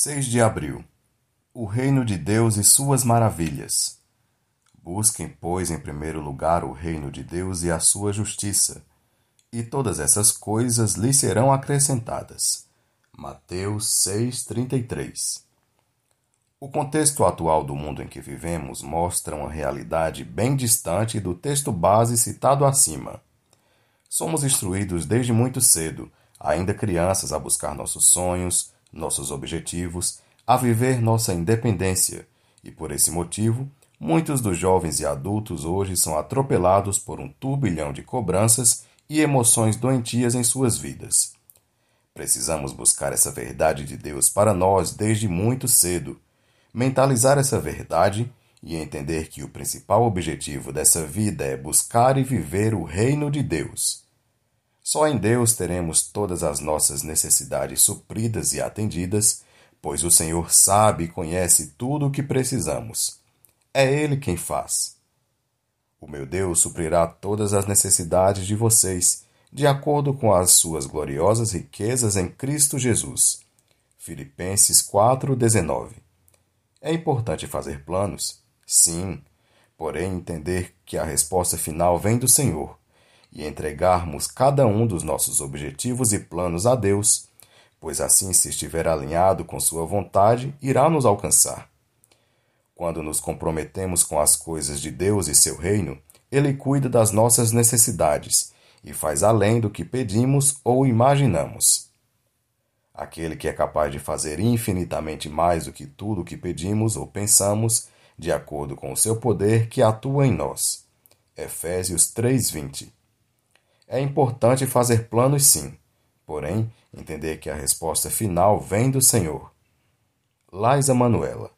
6 de abril O reino de Deus e suas maravilhas. Busquem, pois, em primeiro lugar o reino de Deus e a sua justiça, e todas essas coisas lhes serão acrescentadas. Mateus 6:33. O contexto atual do mundo em que vivemos mostra uma realidade bem distante do texto base citado acima. Somos instruídos desde muito cedo, ainda crianças, a buscar nossos sonhos, nossos objetivos, a viver nossa independência, e por esse motivo, muitos dos jovens e adultos hoje são atropelados por um turbilhão de cobranças e emoções doentias em suas vidas. Precisamos buscar essa verdade de Deus para nós desde muito cedo, mentalizar essa verdade e entender que o principal objetivo dessa vida é buscar e viver o reino de Deus. Só em Deus teremos todas as nossas necessidades supridas e atendidas, pois o Senhor sabe e conhece tudo o que precisamos. É Ele quem faz. O meu Deus suprirá todas as necessidades de vocês, de acordo com as suas gloriosas riquezas em Cristo Jesus. Filipenses 4:19. É importante fazer planos? Sim, porém entender que a resposta final vem do Senhor e entregarmos cada um dos nossos objetivos e planos a Deus, pois assim, se estiver alinhado com Sua vontade, irá nos alcançar. Quando nos comprometemos com as coisas de Deus e seu reino, Ele cuida das nossas necessidades e faz além do que pedimos ou imaginamos. Aquele que é capaz de fazer infinitamente mais do que tudo o que pedimos ou pensamos, de acordo com o seu poder que atua em nós. Efésios 3:20 é importante fazer planos sim, porém, entender que a resposta final vem do Senhor. Laisa Manuela